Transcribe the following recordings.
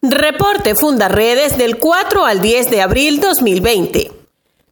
Reporte Fundaredes del 4 al 10 de abril 2020.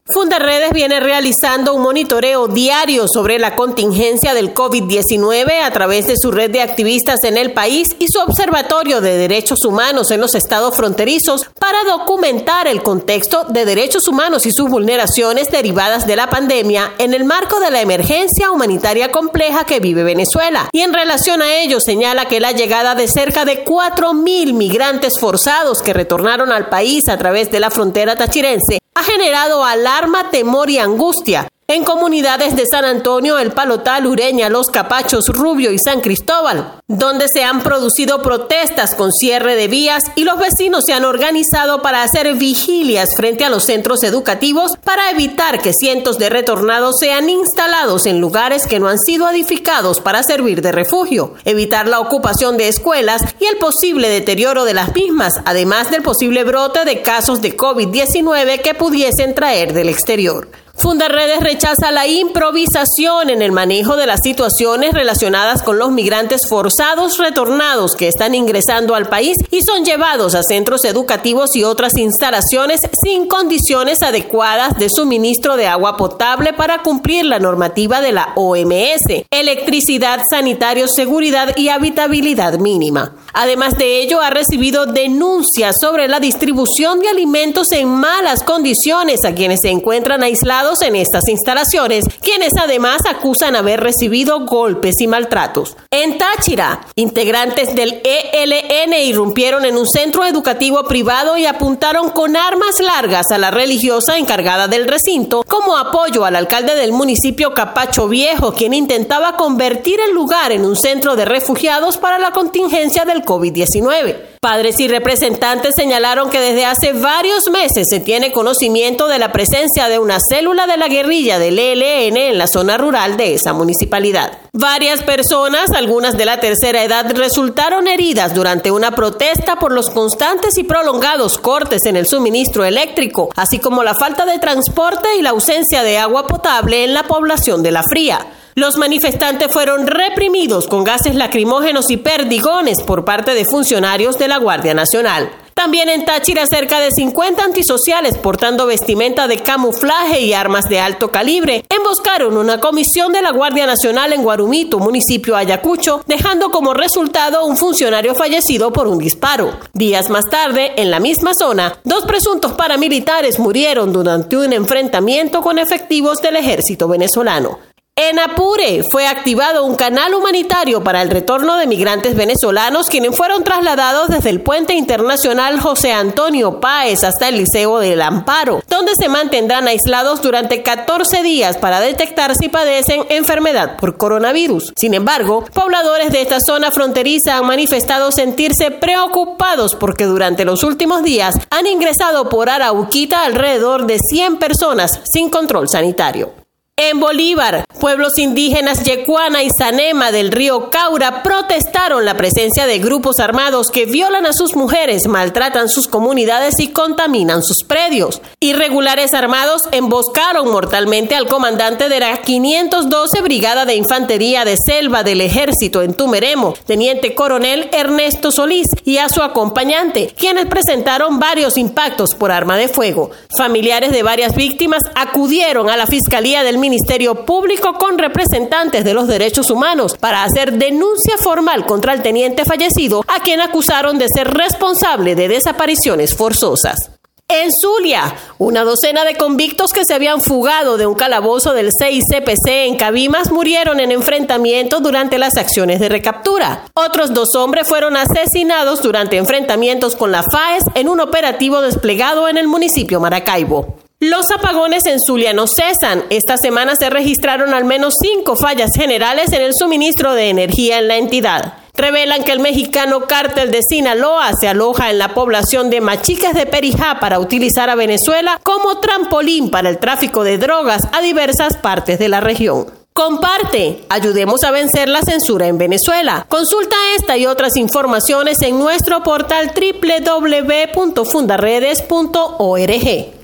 Fundaredes viene realizando un monitoreo diario sobre la contingencia del COVID-19 a través de su red de activistas en el país y su observatorio de derechos humanos en los estados fronterizos para documentar el contexto de derechos humanos y sus vulneraciones derivadas de la pandemia en el marco de la emergencia humanitaria compleja que vive Venezuela. Y en relación a ello señala que la llegada de cerca de 4.000 migrantes forzados que retornaron al país a través de la frontera tachirense ha generado alarma, temor y angustia en comunidades de San Antonio, El Palotal, Ureña, Los Capachos, Rubio y San Cristóbal, donde se han producido protestas con cierre de vías y los vecinos se han organizado para hacer vigilias frente a los centros educativos para evitar que cientos de retornados sean instalados en lugares que no han sido edificados para servir de refugio, evitar la ocupación de escuelas y el posible deterioro de las mismas, además del posible brote de casos de COVID-19 que pudiesen traer del exterior. Fundaredes rechaza la improvisación en el manejo de las situaciones relacionadas con los migrantes forzados retornados que están ingresando al país y son llevados a centros educativos y otras instalaciones sin condiciones adecuadas de suministro de agua potable para cumplir la normativa de la OMS, electricidad, sanitario, seguridad y habitabilidad mínima. Además de ello, ha recibido denuncias sobre la distribución de alimentos en malas condiciones a quienes se encuentran aislados en estas instalaciones, quienes además acusan haber recibido golpes y maltratos. En Táchira, integrantes del ELN irrumpieron en un centro educativo privado y apuntaron con armas largas a la religiosa encargada del recinto como apoyo al alcalde del municipio Capacho Viejo, quien intentaba convertir el lugar en un centro de refugiados para la contingencia del COVID-19. Padres y representantes señalaron que desde hace varios meses se tiene conocimiento de la presencia de una célula de la guerrilla del ELN en la zona rural de esa municipalidad. Varias personas, algunas de la tercera edad, resultaron heridas durante una protesta por los constantes y prolongados cortes en el suministro eléctrico, así como la falta de transporte y la ausencia de agua potable en la población de La Fría. Los manifestantes fueron reprimidos con gases lacrimógenos y perdigones por parte de funcionarios de la Guardia Nacional. También en Táchira cerca de 50 antisociales portando vestimenta de camuflaje y armas de alto calibre emboscaron una comisión de la Guardia Nacional en Guarumito, municipio Ayacucho, dejando como resultado un funcionario fallecido por un disparo. Días más tarde, en la misma zona, dos presuntos paramilitares murieron durante un enfrentamiento con efectivos del ejército venezolano. En Apure fue activado un canal humanitario para el retorno de migrantes venezolanos quienes fueron trasladados desde el puente internacional José Antonio Páez hasta el Liceo del Amparo, donde se mantendrán aislados durante 14 días para detectar si padecen enfermedad por coronavirus. Sin embargo, pobladores de esta zona fronteriza han manifestado sentirse preocupados porque durante los últimos días han ingresado por Arauquita alrededor de 100 personas sin control sanitario. En Bolívar, pueblos indígenas Yecuana y Sanema del río Caura protestaron la presencia de grupos armados que violan a sus mujeres, maltratan sus comunidades y contaminan sus predios. Irregulares armados emboscaron mortalmente al comandante de la 512 Brigada de Infantería de Selva del Ejército en Tumeremo, teniente coronel Ernesto Solís, y a su acompañante, quienes presentaron varios impactos por arma de fuego. Familiares de varias víctimas acudieron a la Fiscalía del Ministerio Público con representantes de los derechos humanos para hacer denuncia formal contra el teniente fallecido, a quien acusaron de ser responsable de desapariciones forzosas. En Zulia, una docena de convictos que se habían fugado de un calabozo del CICPC en Cabimas murieron en enfrentamiento durante las acciones de recaptura. Otros dos hombres fueron asesinados durante enfrentamientos con la FAES en un operativo desplegado en el municipio Maracaibo. Los apagones en Zulia no cesan. Esta semana se registraron al menos cinco fallas generales en el suministro de energía en la entidad. Revelan que el mexicano cártel de Sinaloa se aloja en la población de Machiques de Perijá para utilizar a Venezuela como trampolín para el tráfico de drogas a diversas partes de la región. Comparte, ayudemos a vencer la censura en Venezuela. Consulta esta y otras informaciones en nuestro portal www.fundaredes.org.